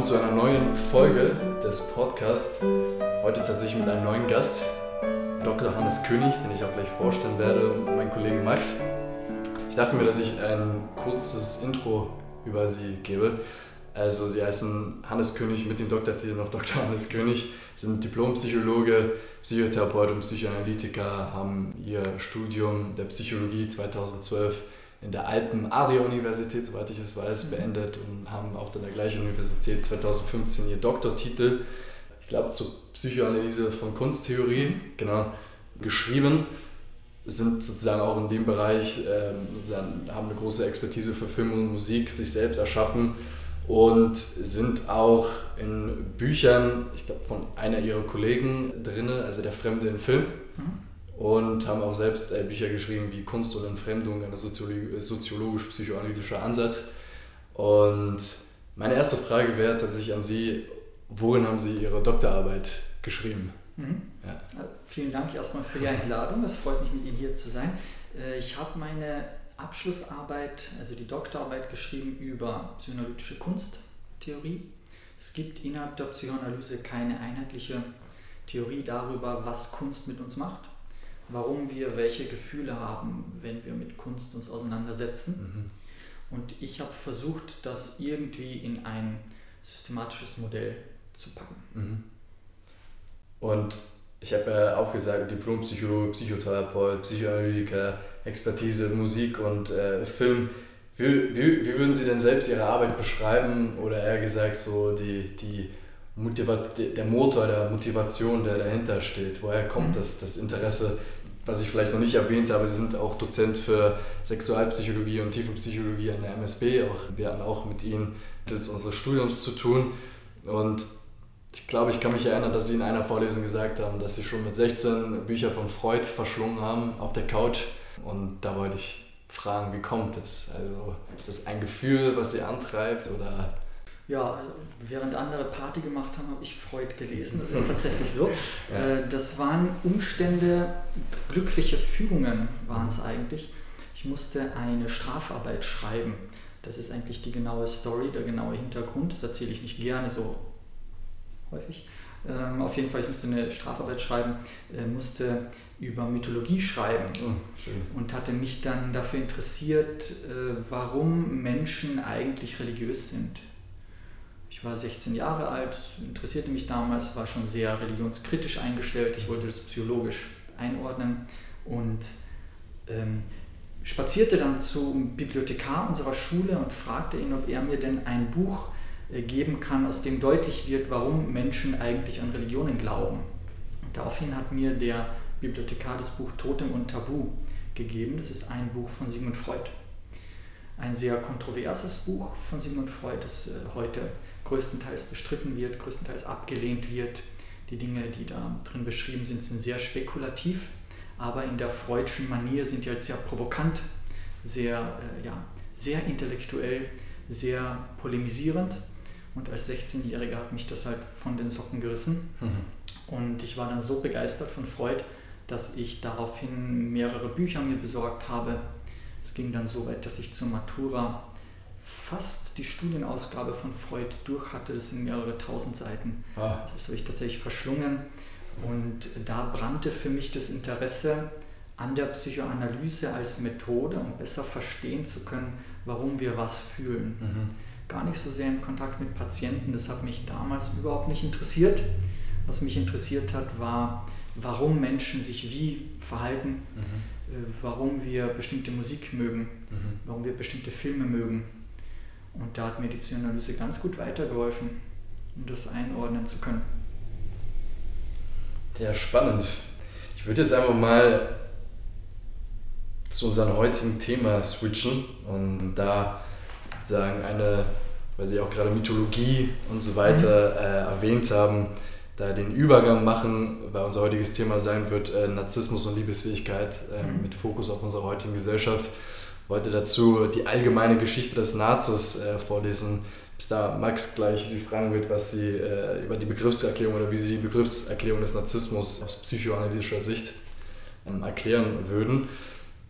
willkommen zu einer neuen Folge des Podcasts. Heute tatsächlich mit einem neuen Gast, Dr. Hannes König, den ich auch gleich vorstellen werde, und meinen Kollegen Max. Ich dachte mir, dass ich ein kurzes Intro über sie gebe. Also sie heißen Hannes König mit dem Doktortitel noch Dr. Hannes König, sind Diplompsychologe, Psychotherapeut und Psychoanalytiker, haben ihr Studium der Psychologie 2012 in der Alpen-Adria-Universität, soweit ich es weiß, mhm. beendet und haben auch an der gleichen Universität 2015 ihr Doktortitel, ich glaube zur Psychoanalyse von Kunsttheorie, genau, geschrieben. Sind sozusagen auch in dem Bereich, ähm, haben eine große Expertise für Film und Musik, sich selbst erschaffen und sind auch in Büchern, ich glaube von einer ihrer Kollegen drin, also der Fremde im Film. Mhm und haben auch selbst äh, Bücher geschrieben wie Kunst und Entfremdung, ein soziologisch-psychoanalytischer Ansatz. Und meine erste Frage wäre tatsächlich an Sie, worin haben Sie Ihre Doktorarbeit geschrieben? Mhm. Ja. Vielen Dank erstmal für die Einladung, es freut mich mit Ihnen hier zu sein. Äh, ich habe meine Abschlussarbeit, also die Doktorarbeit geschrieben über psychoanalytische Kunsttheorie. Es gibt innerhalb der Psychoanalyse keine einheitliche Theorie darüber, was Kunst mit uns macht warum wir welche Gefühle haben, wenn wir mit Kunst uns auseinandersetzen. Mhm. Und ich habe versucht, das irgendwie in ein systematisches Modell zu packen. Mhm. Und ich habe ja auch gesagt, Diplompsychologe, Psychotherapeut, Psychoanalytiker, Expertise, Musik und äh, Film. Wie, wie, wie würden Sie denn selbst Ihre Arbeit beschreiben oder eher gesagt so die, die Motivat der Motor der Motivation, der dahinter steht? Woher kommt mhm. das, das Interesse was ich vielleicht noch nicht erwähnt habe, Sie sind auch Dozent für Sexualpsychologie und Tiefenpsychologie an der MSB. Auch, wir hatten auch mit Ihnen mittels unseres Studiums zu tun. Und ich glaube, ich kann mich erinnern, dass Sie in einer Vorlesung gesagt haben, dass Sie schon mit 16 Bücher von Freud verschlungen haben auf der Couch. Und da wollte ich fragen, wie kommt das? Also ist das ein Gefühl, was Sie antreibt oder ja, während andere Party gemacht haben, habe ich Freud gelesen. Das ist tatsächlich so. Ja. Äh, das waren Umstände, glückliche Fügungen waren es eigentlich. Ich musste eine Strafarbeit schreiben. Das ist eigentlich die genaue Story, der genaue Hintergrund. Das erzähle ich nicht gerne so häufig. Ähm, auf jeden Fall, ich musste eine Strafarbeit schreiben, äh, musste über Mythologie schreiben oh, und hatte mich dann dafür interessiert, äh, warum Menschen eigentlich religiös sind ich war 16 Jahre alt, interessierte mich damals, war schon sehr religionskritisch eingestellt. Ich wollte das psychologisch einordnen und ähm, spazierte dann zum Bibliothekar unserer Schule und fragte ihn, ob er mir denn ein Buch äh, geben kann, aus dem deutlich wird, warum Menschen eigentlich an Religionen glauben. Und daraufhin hat mir der Bibliothekar das Buch Totem und Tabu gegeben. Das ist ein Buch von Sigmund Freud. Ein sehr kontroverses Buch von Sigmund Freud, das äh, heute größtenteils bestritten wird, größtenteils abgelehnt wird. Die Dinge, die da drin beschrieben sind, sind sehr spekulativ, aber in der freudschen Manier sind die halt sehr provokant, sehr, äh, ja, sehr intellektuell, sehr polemisierend. Und als 16-Jähriger hat mich das halt von den Socken gerissen. Mhm. Und ich war dann so begeistert von Freud, dass ich daraufhin mehrere Bücher mir besorgt habe. Es ging dann so weit, dass ich zur Matura fast die Studienausgabe von Freud durch hatte. Das sind mehrere tausend Seiten. Ah. Das habe ich tatsächlich verschlungen. Und da brannte für mich das Interesse an der Psychoanalyse als Methode, um besser verstehen zu können, warum wir was fühlen. Mhm. Gar nicht so sehr im Kontakt mit Patienten, das hat mich damals überhaupt nicht interessiert. Was mich interessiert hat, war, warum Menschen sich wie verhalten, mhm. Äh, warum wir bestimmte Musik mögen, mhm. warum wir bestimmte Filme mögen und da hat mir die Psychoanalyse ganz gut weitergeholfen, um das einordnen zu können. Ja, spannend. Ich würde jetzt einfach mal zu unserem heutigen Thema switchen und da sozusagen eine, weil Sie auch gerade Mythologie und so weiter mhm. äh, erwähnt haben, da den Übergang machen, weil unser heutiges Thema sein wird äh, Narzissmus und Liebesfähigkeit äh, mit Fokus auf unsere heutigen Gesellschaft wollte dazu die allgemeine Geschichte des Nazis äh, vorlesen. Bis da Max gleich Sie fragen wird, was Sie äh, über die Begriffserklärung oder wie Sie die Begriffserklärung des Narzissmus aus psychoanalytischer Sicht ähm, erklären würden.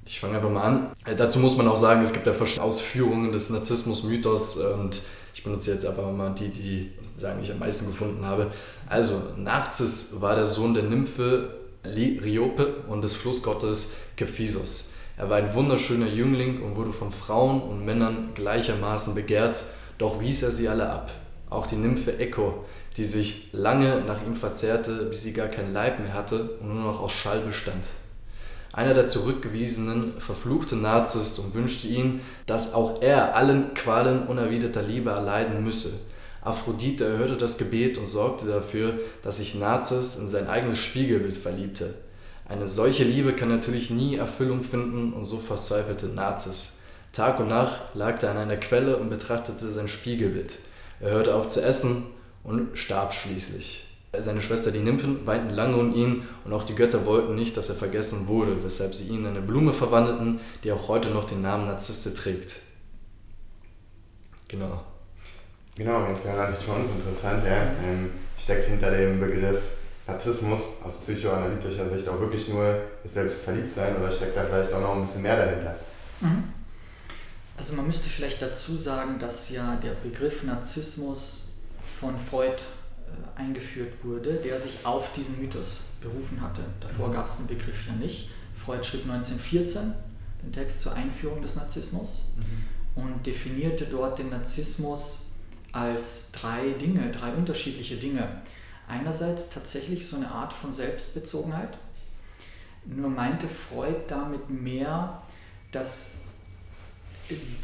Ich fange einfach mal an. Äh, dazu muss man auch sagen, es gibt ja verschiedene Ausführungen des Narzissmus-Mythos und ich benutze jetzt einfach mal die, die sozusagen ich am meisten gefunden habe. Also, Narziss war der Sohn der Nymphe Liriope und des Flussgottes Kephisos. Er war ein wunderschöner Jüngling und wurde von Frauen und Männern gleichermaßen begehrt, doch wies er sie alle ab. Auch die Nymphe Echo, die sich lange nach ihm verzehrte, bis sie gar kein Leib mehr hatte und nur noch aus Schall bestand. Einer der Zurückgewiesenen verfluchte Narzisst und wünschte ihn, dass auch er allen Qualen unerwiderter Liebe erleiden müsse. Aphrodite erhörte das Gebet und sorgte dafür, dass sich Narzis in sein eigenes Spiegelbild verliebte. Eine solche Liebe kann natürlich nie Erfüllung finden und so verzweifelte Narzis. Tag und Nacht lag er an einer Quelle und betrachtete sein Spiegelbild. Er hörte auf zu essen und starb schließlich. Seine Schwester, die Nymphen, weinten lange um ihn und auch die Götter wollten nicht, dass er vergessen wurde, weshalb sie ihn in eine Blume verwandelten, die auch heute noch den Namen Narzisste trägt. Genau. Genau, das wäre natürlich für uns interessant, ja. Ähm, steckt hinter dem Begriff Narzissmus aus psychoanalytischer Sicht auch wirklich nur das Selbstverliebtsein oder steckt da vielleicht auch noch ein bisschen mehr dahinter? Mhm. Also man müsste vielleicht dazu sagen, dass ja der Begriff Narzissmus von Freud äh, eingeführt wurde, der sich auf diesen Mythos berufen hatte. Davor mhm. gab es den Begriff ja nicht. Freud schrieb 1914 den Text zur Einführung des Narzissmus mhm. und definierte dort den Narzissmus als drei Dinge, drei unterschiedliche Dinge. Einerseits tatsächlich so eine Art von Selbstbezogenheit, nur meinte Freud damit mehr, dass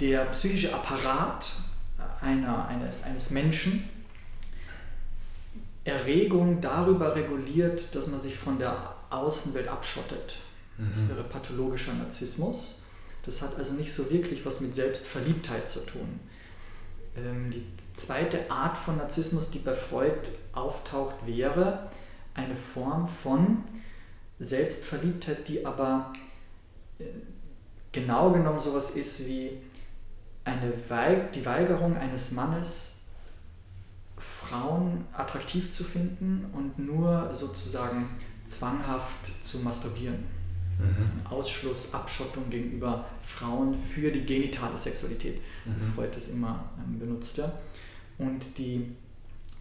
der psychische Apparat einer, eines, eines Menschen Erregung darüber reguliert, dass man sich von der Außenwelt abschottet. Mhm. Das wäre pathologischer Narzissmus. Das hat also nicht so wirklich was mit Selbstverliebtheit zu tun. Ähm, die zweite Art von Narzissmus, die bei Freud auftaucht, wäre eine Form von Selbstverliebtheit, die aber äh, genau genommen sowas ist wie eine Weig die Weigerung eines Mannes, Frauen attraktiv zu finden und nur sozusagen zwanghaft zu masturbieren. Mhm. Also Ausschluss, Abschottung gegenüber Frauen für die genitale Sexualität. Mhm. Freud das immer ähm, benutzte. Und die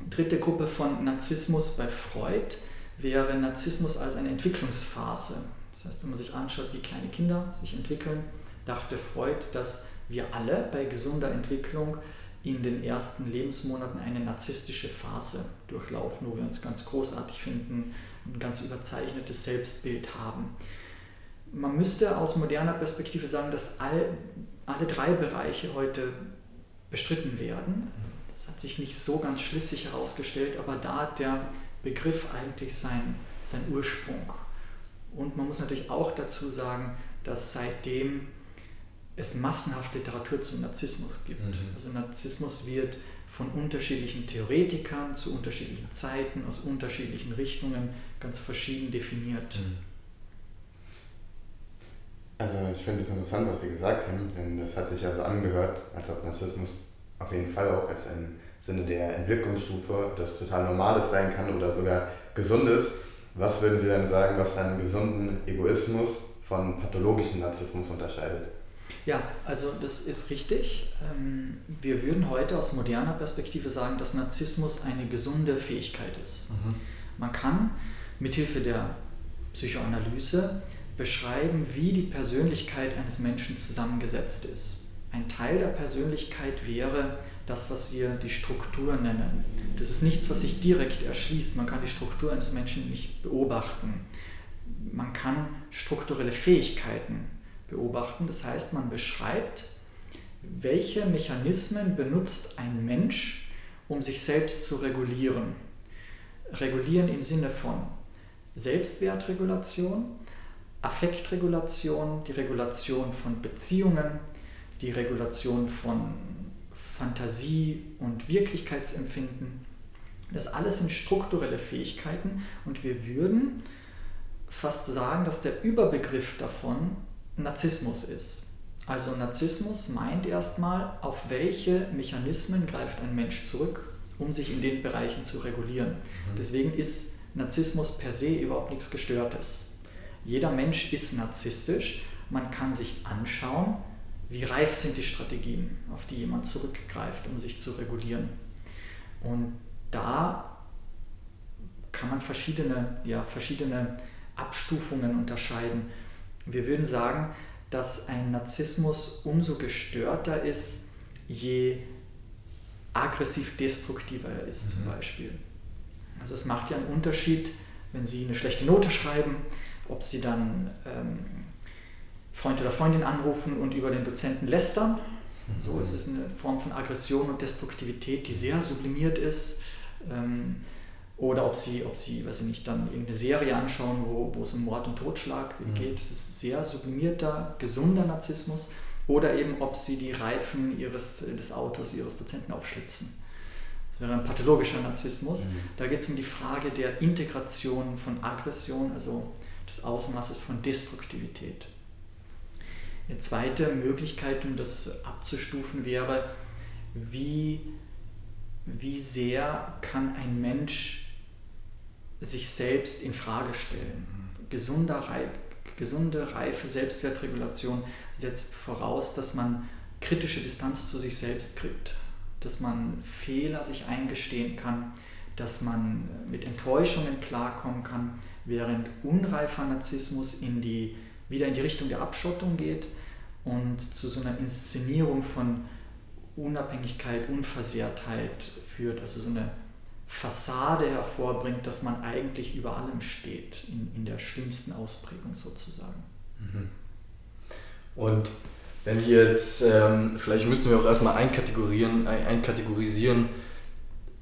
dritte Gruppe von Narzissmus bei Freud wäre Narzissmus als eine Entwicklungsphase. Das heißt, wenn man sich anschaut, wie kleine Kinder sich entwickeln, dachte Freud, dass wir alle bei gesunder Entwicklung in den ersten Lebensmonaten eine narzisstische Phase durchlaufen, wo wir uns ganz großartig finden, ein ganz überzeichnetes Selbstbild haben. Man müsste aus moderner Perspektive sagen, dass all, alle drei Bereiche heute bestritten werden. Das hat sich nicht so ganz schlüssig herausgestellt, aber da hat der Begriff eigentlich seinen sein Ursprung. Und man muss natürlich auch dazu sagen, dass seitdem es massenhaft Literatur zum Narzissmus gibt. Mhm. Also Narzissmus wird von unterschiedlichen Theoretikern zu unterschiedlichen Zeiten, aus unterschiedlichen Richtungen ganz verschieden definiert. Mhm. Also ich finde es interessant, was Sie gesagt haben, denn das hat sich ja so angehört, als ob Narzissmus auf jeden Fall auch als ein Sinne der Entwicklungsstufe das total Normales sein kann oder sogar Gesundes. Was würden Sie dann sagen, was einen gesunden Egoismus von pathologischem Narzissmus unterscheidet? Ja, also das ist richtig. Ähm, wir würden heute aus moderner Perspektive sagen, dass Narzissmus eine gesunde Fähigkeit ist. Mhm. Man kann mithilfe der Psychoanalyse beschreiben, wie die Persönlichkeit eines Menschen zusammengesetzt ist. Ein Teil der Persönlichkeit wäre das, was wir die Struktur nennen. Das ist nichts, was sich direkt erschließt. Man kann die Struktur eines Menschen nicht beobachten. Man kann strukturelle Fähigkeiten beobachten. Das heißt, man beschreibt, welche Mechanismen benutzt ein Mensch, um sich selbst zu regulieren. Regulieren im Sinne von Selbstwertregulation, Affektregulation, die Regulation von Beziehungen, die Regulation von Fantasie und Wirklichkeitsempfinden. Das alles sind strukturelle Fähigkeiten und wir würden fast sagen, dass der Überbegriff davon Narzissmus ist. Also Narzissmus meint erstmal, auf welche Mechanismen greift ein Mensch zurück, um sich in den Bereichen zu regulieren. Mhm. Deswegen ist Narzissmus per se überhaupt nichts Gestörtes. Jeder Mensch ist narzisstisch, man kann sich anschauen, wie reif sind die Strategien, auf die jemand zurückgreift, um sich zu regulieren. Und da kann man verschiedene, ja, verschiedene Abstufungen unterscheiden. Wir würden sagen, dass ein Narzissmus umso gestörter ist, je aggressiv destruktiver er ist mhm. zum Beispiel. Also es macht ja einen Unterschied, wenn Sie eine schlechte Note schreiben, ob Sie dann ähm, Freund oder Freundin anrufen und über den Dozenten lästern. Mhm. So ist es eine Form von Aggression und Destruktivität, die sehr sublimiert ist. Ähm, oder ob sie, ob sie, weiß ich nicht, dann irgendeine Serie anschauen, wo, wo es um Mord und Totschlag mhm. geht. Das ist sehr sublimierter, gesunder Narzissmus. Oder eben, ob sie die Reifen ihres, des Autos ihres Dozenten aufschlitzen. Das wäre ein pathologischer Narzissmus. Mhm. Da geht es um die Frage der Integration von Aggression, also des Ausmaßes von Destruktivität. Eine zweite Möglichkeit, um das abzustufen, wäre, wie, wie sehr kann ein Mensch sich selbst in Frage stellen. Gesunder, gesunde, reife Selbstwertregulation setzt voraus, dass man kritische Distanz zu sich selbst kriegt, dass man Fehler sich eingestehen kann, dass man mit Enttäuschungen klarkommen kann, während unreifer Narzissmus in die, wieder in die Richtung der Abschottung geht und zu so einer Inszenierung von Unabhängigkeit, Unversehrtheit führt, also so eine Fassade hervorbringt, dass man eigentlich über allem steht, in, in der schlimmsten Ausprägung sozusagen. Mhm. Und wenn wir jetzt, ähm, vielleicht müssen wir auch erstmal einkategorieren, ein, einkategorisieren,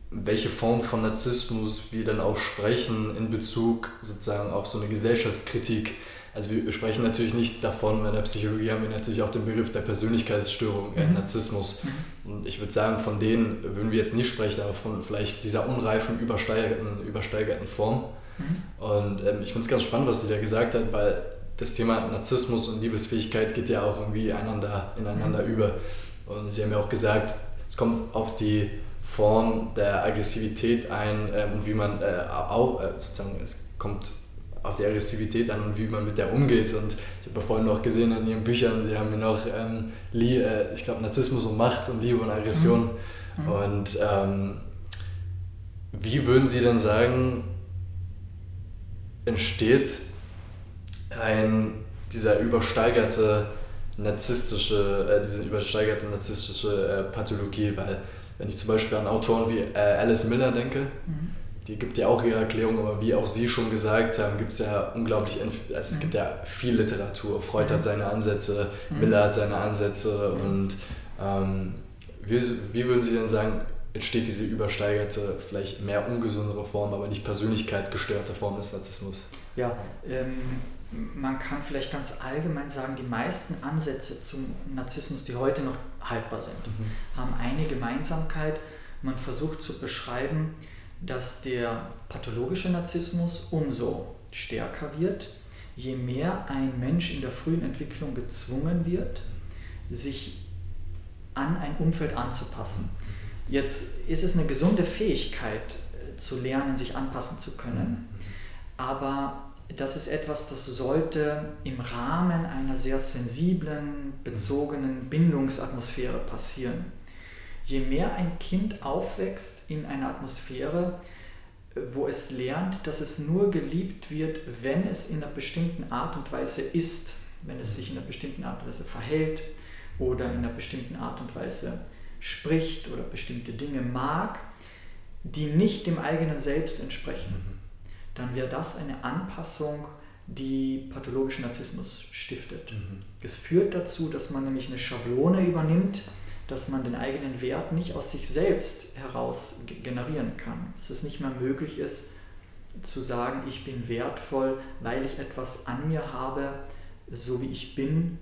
welche Form von Narzissmus wir dann auch sprechen in Bezug sozusagen auf so eine Gesellschaftskritik also wir sprechen natürlich nicht davon, in der Psychologie haben wir natürlich auch den Begriff der Persönlichkeitsstörung, äh, mhm. Narzissmus. Mhm. Und ich würde sagen, von denen würden wir jetzt nicht sprechen, aber von vielleicht dieser unreifen, übersteigerten, übersteigerten Form. Mhm. Und ähm, ich finde es ganz spannend, was sie da gesagt hat, weil das Thema Narzissmus und Liebesfähigkeit geht ja auch irgendwie einander, ineinander mhm. über. Und sie haben ja auch gesagt, es kommt auf die Form der Aggressivität ein ähm, und wie man äh, auch, äh, sozusagen, es kommt auf die Aggressivität an und wie man mit der umgeht. Und ich habe ja vorhin noch gesehen in Ihren Büchern, Sie haben mir noch, ähm, äh, ich glaube, Narzissmus und Macht und Liebe und Aggression. Mhm. Und ähm, wie würden Sie denn sagen, entsteht ein, dieser übersteigerte narzisstische, äh, diese übersteigerte narzisstische äh, Pathologie? Weil wenn ich zum Beispiel an Autoren wie äh, Alice Miller denke, mhm die gibt ja auch ihre Erklärung, aber wie auch Sie schon gesagt haben, gibt es ja unglaublich, also es gibt ja viel Literatur. Freud hat seine Ansätze, mhm. Miller hat seine Ansätze und ähm, wie, wie würden Sie denn sagen, entsteht diese übersteigerte, vielleicht mehr ungesundere Form, aber nicht persönlichkeitsgestörte Form des Narzissmus? Ja, ähm, man kann vielleicht ganz allgemein sagen, die meisten Ansätze zum Narzissmus, die heute noch haltbar sind, mhm. haben eine Gemeinsamkeit. Man versucht zu beschreiben, dass der pathologische Narzissmus umso stärker wird, je mehr ein Mensch in der frühen Entwicklung gezwungen wird, sich an ein Umfeld anzupassen. Jetzt ist es eine gesunde Fähigkeit äh, zu lernen, sich anpassen zu können, aber das ist etwas, das sollte im Rahmen einer sehr sensiblen, bezogenen Bindungsatmosphäre passieren je mehr ein Kind aufwächst in einer Atmosphäre, wo es lernt, dass es nur geliebt wird, wenn es in einer bestimmten Art und Weise ist, wenn es sich in einer bestimmten Art und Weise verhält oder in einer bestimmten Art und Weise spricht oder bestimmte Dinge mag, die nicht dem eigenen Selbst entsprechen, mhm. dann wäre das eine Anpassung, die pathologischen Narzissmus stiftet. Mhm. Es führt dazu, dass man nämlich eine Schablone übernimmt, dass man den eigenen Wert nicht aus sich selbst heraus generieren kann. Dass es nicht mehr möglich ist, zu sagen, ich bin wertvoll, weil ich etwas an mir habe, so wie ich bin,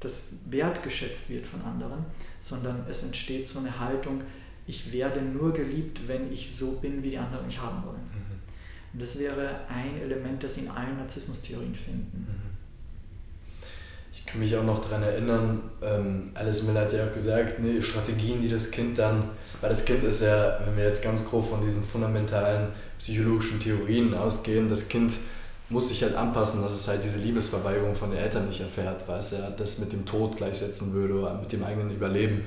das wertgeschätzt wird von anderen, sondern es entsteht so eine Haltung, ich werde nur geliebt, wenn ich so bin, wie die anderen mich haben wollen. Mhm. Und das wäre ein Element, das Sie in allen Narzissmustheorien finden. Mhm. Ich kann mich auch noch daran erinnern, ähm, Alice Miller hat ja auch gesagt, ne, Strategien, die das Kind dann, weil das Kind ist ja, wenn wir jetzt ganz grob von diesen fundamentalen psychologischen Theorien ausgehen, das Kind muss sich halt anpassen, dass es halt diese Liebesverweigerung von den Eltern nicht erfährt, weil es ja das mit dem Tod gleichsetzen würde oder mit dem eigenen Überleben.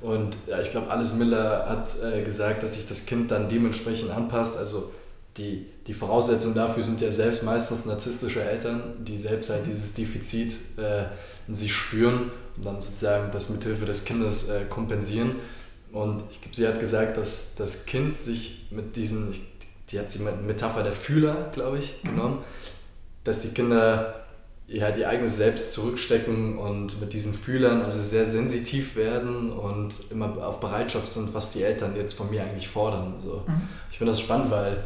Und ja, ich glaube, Alice Miller hat äh, gesagt, dass sich das Kind dann dementsprechend anpasst. Also die, die Voraussetzungen dafür sind ja selbst meistens narzisstische Eltern, die selbst halt dieses Defizit äh, in sich spüren und dann sozusagen das mithilfe des Kindes äh, kompensieren. Und ich glaube, sie hat gesagt, dass das Kind sich mit diesen, die hat sie mit Metapher der Fühler, glaube ich, mhm. genommen, mhm. dass die Kinder ja, ihr eigenes Selbst zurückstecken und mit diesen Fühlern also sehr sensitiv werden und immer auf Bereitschaft sind, was die Eltern jetzt von mir eigentlich fordern. So. Mhm. Ich finde das spannend, weil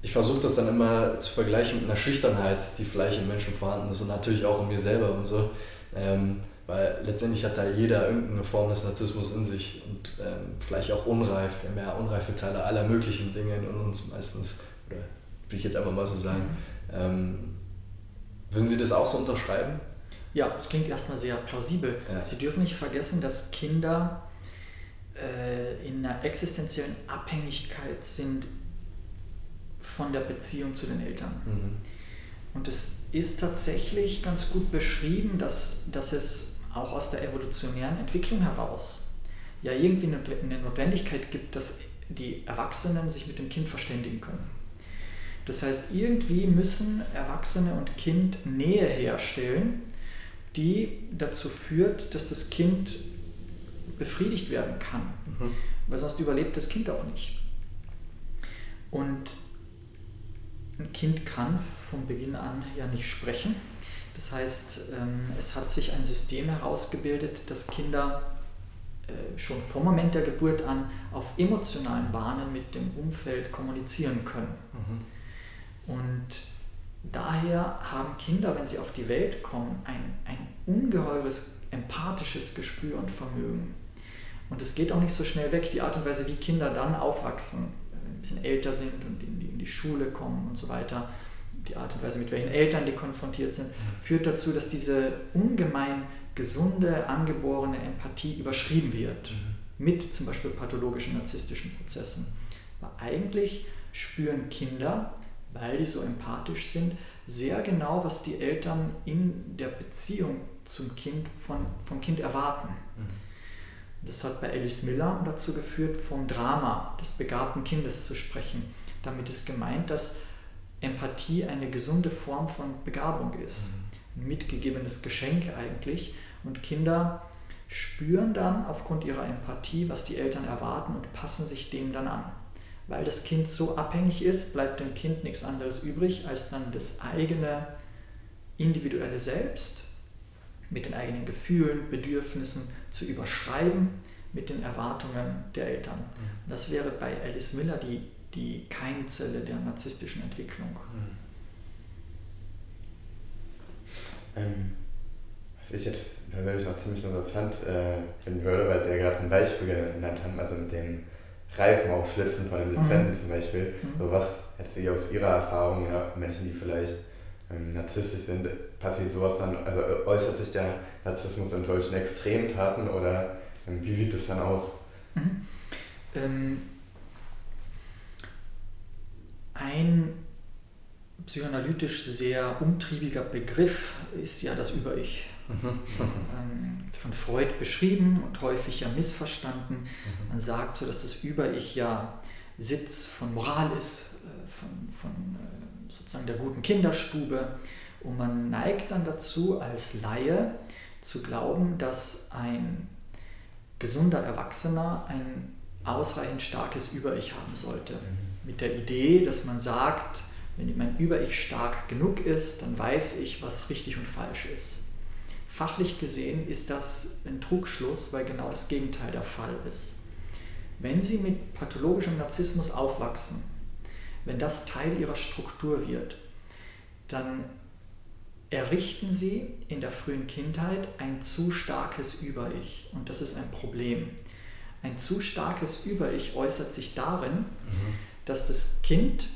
ich versuche das dann immer zu vergleichen mit einer Schüchternheit, die vielleicht im Menschen vorhanden ist und natürlich auch in mir selber und so. Ähm, weil letztendlich hat da jeder irgendeine Form des Narzissmus in sich und ähm, vielleicht auch unreif. Wir haben ja unreife Teile aller möglichen Dinge in uns meistens. Oder will ich jetzt einfach mal so sagen. Mhm. Ähm, würden Sie das auch so unterschreiben? Ja, das klingt erstmal sehr plausibel. Ja. Sie dürfen nicht vergessen, dass Kinder äh, in einer existenziellen Abhängigkeit sind von der Beziehung zu den Eltern. Mhm. Und es ist tatsächlich ganz gut beschrieben, dass, dass es auch aus der evolutionären Entwicklung heraus ja irgendwie eine Notwendigkeit gibt, dass die Erwachsenen sich mit dem Kind verständigen können. Das heißt, irgendwie müssen Erwachsene und Kind Nähe herstellen, die dazu führt, dass das Kind befriedigt werden kann. Mhm. Weil sonst überlebt das Kind auch nicht. Und ein Kind kann von Beginn an ja nicht sprechen. Das heißt, ähm, es hat sich ein System herausgebildet, dass Kinder äh, schon vom Moment der Geburt an auf emotionalen Bahnen mit dem Umfeld kommunizieren können. Mhm. Und daher haben Kinder, wenn sie auf die Welt kommen, ein, ein ungeheures empathisches Gespür und Vermögen. Und es geht auch nicht so schnell weg, die Art und Weise, wie Kinder dann aufwachsen, ein bisschen älter sind und in die Schule kommen und so weiter, die Art und Weise, mit welchen Eltern die konfrontiert sind, führt dazu, dass diese ungemein gesunde, angeborene Empathie überschrieben wird. Mhm. Mit zum Beispiel pathologischen narzisstischen Prozessen. Aber eigentlich spüren Kinder, weil die so empathisch sind, sehr genau, was die Eltern in der Beziehung zum Kind von, vom Kind erwarten. Mhm. Das hat bei Alice Miller dazu geführt, vom Drama des begabten Kindes zu sprechen. Damit ist gemeint, dass Empathie eine gesunde Form von Begabung ist. Mhm. Ein mitgegebenes Geschenk eigentlich. Und Kinder spüren dann aufgrund ihrer Empathie, was die Eltern erwarten und passen sich dem dann an. Weil das Kind so abhängig ist, bleibt dem Kind nichts anderes übrig, als dann das eigene individuelle Selbst mit den eigenen Gefühlen, Bedürfnissen zu überschreiben mit den Erwartungen der Eltern. Mhm. Das wäre bei Alice Miller die, die Keimzelle der narzisstischen Entwicklung. Mhm. Ähm, was ich jetzt persönlich auch ziemlich interessant äh, finden würde, weil Sie ja gerade ein Beispiel genannt haben, also mit den Reifenaufschlitzen von den Lizenzen mhm. zum Beispiel. Mhm. So was hätte Sie aus Ihrer Erfahrung, ja, Menschen, die vielleicht ähm, narzisstisch sind, passiert sowas dann, also äußert sich der Narzissmus in solchen Extremtaten oder ähm, wie sieht es dann aus? Mhm. Ähm, ein psychoanalytisch sehr umtriebiger Begriff ist ja das Über-Ich. Mhm. Ähm, von Freud beschrieben und häufig ja missverstanden. Mhm. Man sagt so, dass das Über-Ich ja Sitz von Moral ist, äh, von, von äh, sozusagen der guten Kinderstube. Und man neigt dann dazu, als Laie zu glauben, dass ein gesunder Erwachsener ein ausreichend starkes Über-Ich haben sollte. Mhm. Mit der Idee, dass man sagt, wenn mein Über-Ich stark genug ist, dann weiß ich, was richtig und falsch ist. Fachlich gesehen ist das ein Trugschluss, weil genau das Gegenteil der Fall ist. Wenn Sie mit pathologischem Narzissmus aufwachsen, wenn das Teil Ihrer Struktur wird, dann errichten Sie in der frühen Kindheit ein zu starkes Über-Ich. Und das ist ein Problem. Ein zu starkes Über-Ich äußert sich darin, mhm. dass das Kind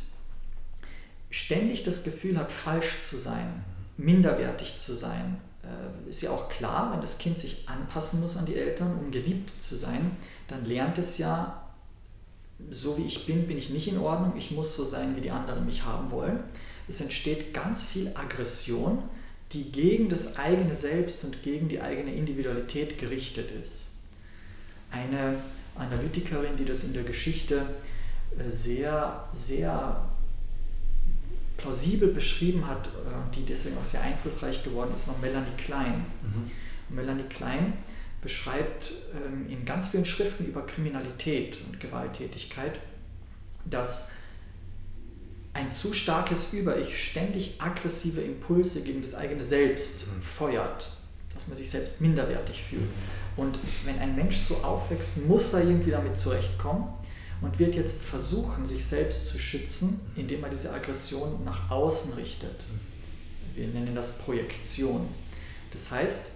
ständig das Gefühl hat, falsch zu sein, minderwertig zu sein. Äh, ist ja auch klar, wenn das Kind sich anpassen muss an die Eltern, um geliebt zu sein, dann lernt es ja so wie ich bin, bin ich nicht in Ordnung, ich muss so sein, wie die anderen mich haben wollen. Es entsteht ganz viel Aggression, die gegen das eigene Selbst und gegen die eigene Individualität gerichtet ist. Eine Analytikerin, die das in der Geschichte äh, sehr, sehr plausibel beschrieben hat, äh, die deswegen auch sehr einflussreich geworden ist, war Melanie Klein. Mhm. Melanie Klein beschreibt ähm, in ganz vielen Schriften über Kriminalität und Gewalttätigkeit, dass ein zu starkes Über-Ich ständig aggressive Impulse gegen das eigene Selbst mhm. feuert, dass man sich selbst minderwertig fühlt. Und wenn ein Mensch so aufwächst, muss er irgendwie damit zurechtkommen und wird jetzt versuchen, sich selbst zu schützen, indem er diese Aggression nach außen richtet. Wir nennen das Projektion. Das heißt,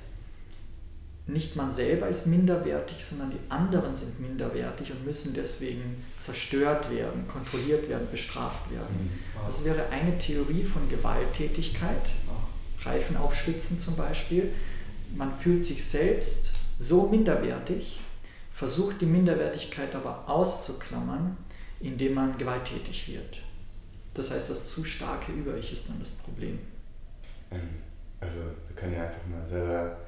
nicht man selber ist minderwertig, sondern die anderen sind minderwertig und müssen deswegen zerstört werden, kontrolliert werden, bestraft werden. Mhm. Das wäre eine Theorie von Gewalttätigkeit, Reifen aufschlitzen zum Beispiel. Man fühlt sich selbst so minderwertig, versucht die Minderwertigkeit aber auszuklammern, indem man gewalttätig wird. Das heißt, das zu starke Über-Ich ist dann das Problem. Ähm, also wir können ja einfach mal selber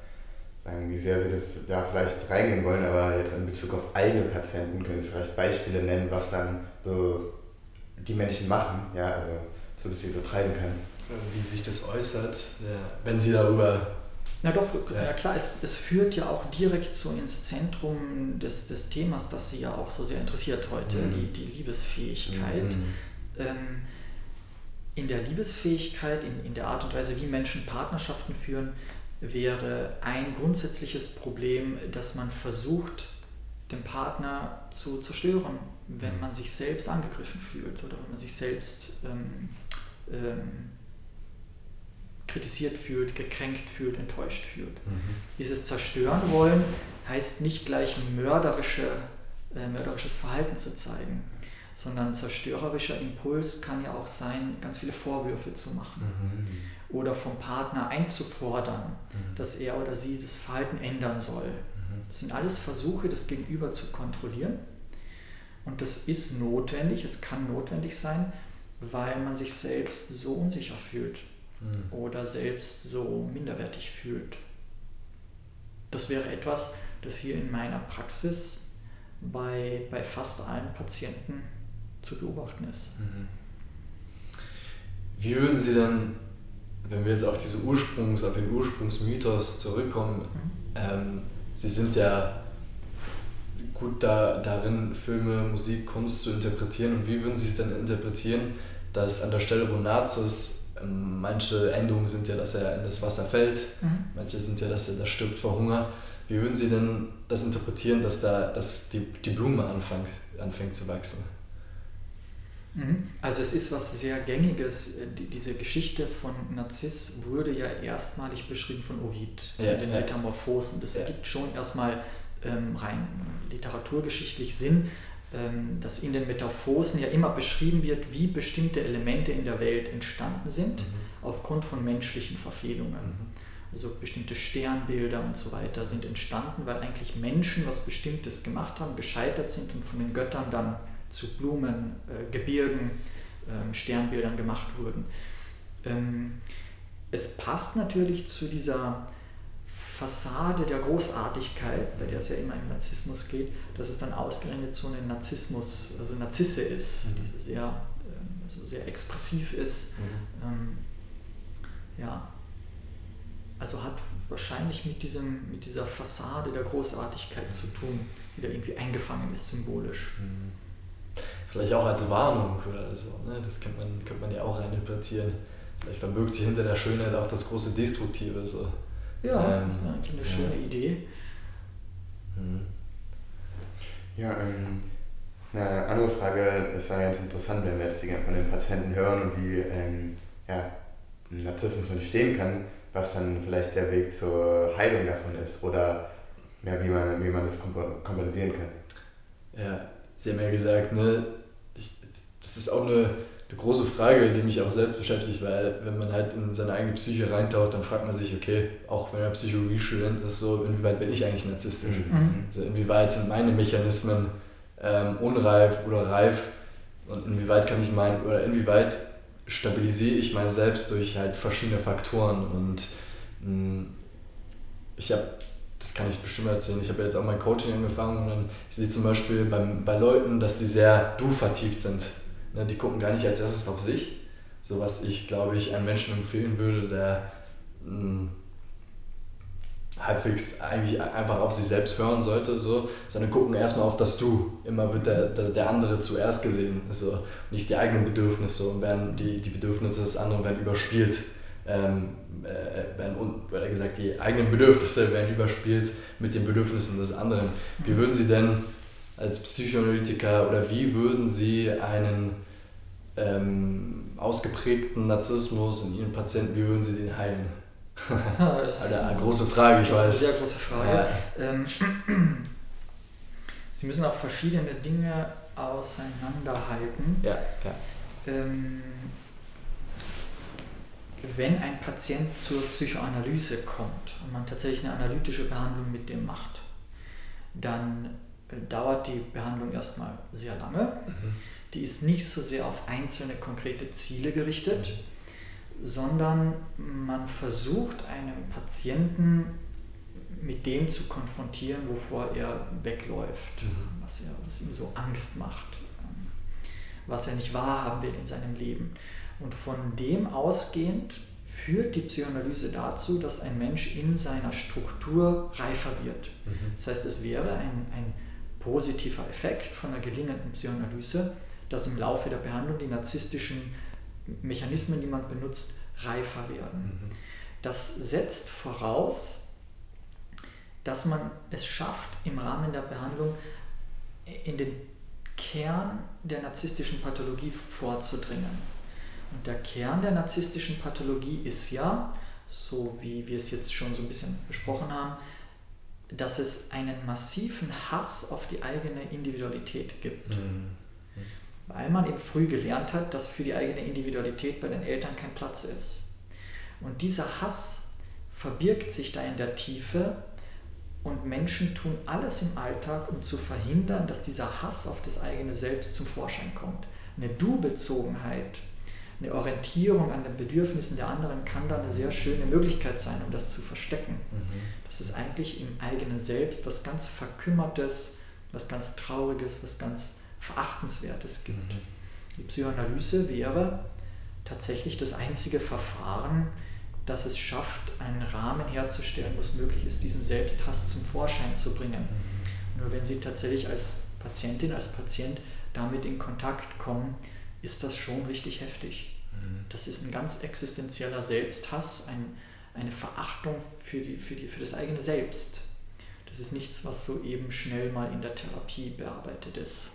sagen, wie sehr Sie das da vielleicht reingehen wollen, aber jetzt in Bezug auf eigene Patienten können Sie vielleicht Beispiele nennen, was dann so die Menschen machen, ja, also so dass sie so treiben können. Wie sich das äußert, ja, wenn Sie darüber. Na doch, ja, klar, es, es führt ja auch direkt so ins Zentrum des, des Themas, das Sie ja auch so sehr interessiert heute, mhm. die, die Liebesfähigkeit. Mhm. Ähm, in der Liebesfähigkeit, in, in der Art und Weise, wie Menschen Partnerschaften führen, wäre ein grundsätzliches Problem, dass man versucht, den Partner zu zerstören, wenn mhm. man sich selbst angegriffen fühlt oder wenn man sich selbst ähm, ähm, kritisiert fühlt, gekränkt fühlt, enttäuscht fühlt. Mhm. Dieses Zerstören wollen heißt nicht gleich mörderische, äh, mörderisches Verhalten zu zeigen, sondern zerstörerischer Impuls kann ja auch sein, ganz viele Vorwürfe zu machen. Mhm oder vom Partner einzufordern, mhm. dass er oder sie das Verhalten ändern soll. Mhm. Das sind alles Versuche, das Gegenüber zu kontrollieren. Und das ist notwendig, es kann notwendig sein, weil man sich selbst so unsicher fühlt mhm. oder selbst so minderwertig fühlt. Das wäre etwas, das hier in meiner Praxis bei, bei fast allen Patienten zu beobachten ist. Mhm. Wie würden Sie dann wenn wir jetzt auf diese Ursprungs, auf den Ursprungsmythos zurückkommen, mhm. ähm, sie sind ja gut da, darin, Filme, Musik, Kunst zu interpretieren. Und wie würden Sie es denn interpretieren, dass an der Stelle, wo Nazis, manche Endungen sind ja, dass er in das Wasser fällt, mhm. manche sind ja, dass er da stirbt vor Hunger. Wie würden Sie denn das interpretieren, dass da dass die, die Blume anfängt, anfängt zu wachsen? Mhm. Also es ist was sehr Gängiges. Äh, diese Geschichte von Narziss wurde ja erstmalig beschrieben von Ovid ja, in den ja. Metamorphosen. Das ergibt schon erstmal ähm, rein literaturgeschichtlich Sinn, ähm, dass in den Metamorphosen ja immer beschrieben wird, wie bestimmte Elemente in der Welt entstanden sind, mhm. aufgrund von menschlichen Verfehlungen. Mhm. Also bestimmte Sternbilder und so weiter sind entstanden, weil eigentlich Menschen was Bestimmtes gemacht haben, gescheitert sind und von den Göttern dann zu Blumen, äh, Gebirgen, äh, Sternbildern gemacht wurden. Ähm, es passt natürlich zu dieser Fassade der Großartigkeit, bei der es ja immer im Narzissmus geht, dass es dann ausgerechnet so ein Narzissmus, also Narzisse ist, mhm. die sehr, äh, also sehr expressiv ist. Mhm. Ähm, ja, also hat wahrscheinlich mit, diesem, mit dieser Fassade der Großartigkeit zu tun, die da irgendwie eingefangen ist symbolisch. Mhm vielleicht auch als Warnung oder so. Ne? Das könnte man, könnte man ja auch reininterpretieren. Vielleicht verbirgt sich hinter der Schönheit auch das große Destruktive. So. Ja, ähm, das wäre eigentlich eine schöne ja. Idee. Mhm. Ja, ähm, eine andere Frage ist ja ganz interessant, wenn wir jetzt von den Patienten hören und wie ähm, ja, Narzissmus entstehen kann, was dann vielleicht der Weg zur Heilung davon ist oder ja, wie, man, wie man das kompensieren kann. Ja, Sie haben ja gesagt, ne, ich, das ist auch eine, eine große Frage, die mich auch selbst beschäftigt, weil wenn man halt in seine eigene Psyche reintaucht, dann fragt man sich, okay, auch wenn man Psychologiestudent ist, so, inwieweit bin ich eigentlich narzisstisch? Mhm. Also inwieweit sind meine Mechanismen ähm, unreif oder reif und inwieweit kann ich mein, oder inwieweit stabilisiere ich mein Selbst durch halt verschiedene Faktoren und mh, mm, ich habe, das kann ich bestimmt erzählen, ich habe jetzt auch mein Coaching angefangen und dann, ich sehe zum Beispiel beim, bei Leuten, dass die sehr du-vertieft sind. Ne, die gucken gar nicht als erstes auf sich, so was ich glaube ich einem Menschen empfehlen würde, der mh, mm, halbwegs eigentlich einfach auf sich selbst hören sollte, so, sondern gucken erstmal auf das Du. Immer wird der, der, der andere zuerst gesehen, so, nicht die eigenen Bedürfnisse und werden die, die Bedürfnisse des anderen werden überspielt. Ähm, äh, werden, oder gesagt, die eigenen Bedürfnisse werden überspielt mit den Bedürfnissen des anderen. Wie würden Sie denn als Psychoanalytiker oder wie würden Sie einen ähm, ausgeprägten Narzissmus in Ihren Patienten, wie würden Sie den heilen? Alter, eine große Frage, ich das weiß. Ist eine sehr große Frage. Ja. Ähm, Sie müssen auch verschiedene Dinge auseinanderhalten. Ja, ja. Ähm, wenn ein Patient zur Psychoanalyse kommt und man tatsächlich eine analytische Behandlung mit dem macht, dann äh, dauert die Behandlung erstmal sehr lange. Mhm. Die ist nicht so sehr auf einzelne konkrete Ziele gerichtet. Mhm sondern man versucht einem Patienten mit dem zu konfrontieren, wovor er wegläuft, mhm. was, er, was ihm so Angst macht, ähm, was er nicht wahrhaben will in seinem Leben. Und von dem ausgehend führt die Psychoanalyse dazu, dass ein Mensch in seiner Struktur reifer wird. Mhm. Das heißt, es wäre ein, ein positiver Effekt von einer gelingenden Psychoanalyse, dass im Laufe der Behandlung die narzisstischen Mechanismen, die man benutzt, reifer werden. Mhm. Das setzt voraus, dass man es schafft, im Rahmen der Behandlung in den Kern der narzisstischen Pathologie vorzudringen. Und der Kern der narzisstischen Pathologie ist ja, so wie wir es jetzt schon so ein bisschen besprochen haben, dass es einen massiven Hass auf die eigene Individualität gibt. Mhm weil man eben früh gelernt hat, dass für die eigene Individualität bei den Eltern kein Platz ist. Und dieser Hass verbirgt sich da in der Tiefe und Menschen tun alles im Alltag, um zu verhindern, dass dieser Hass auf das eigene Selbst zum Vorschein kommt. Eine Du-Bezogenheit, eine Orientierung an den Bedürfnissen der anderen kann da eine sehr schöne Möglichkeit sein, um das zu verstecken. Mhm. Das ist eigentlich im eigenen Selbst was ganz Verkümmertes, was ganz Trauriges, was ganz Verachtenswertes gibt. Mhm. Die Psychoanalyse wäre tatsächlich das einzige Verfahren, das es schafft, einen Rahmen herzustellen, wo es möglich ist, diesen Selbsthass zum Vorschein zu bringen. Mhm. Nur wenn Sie tatsächlich als Patientin, als Patient damit in Kontakt kommen, ist das schon richtig heftig. Mhm. Das ist ein ganz existenzieller Selbsthass, ein, eine Verachtung für, die, für, die, für das eigene Selbst. Das ist nichts, was so eben schnell mal in der Therapie bearbeitet ist.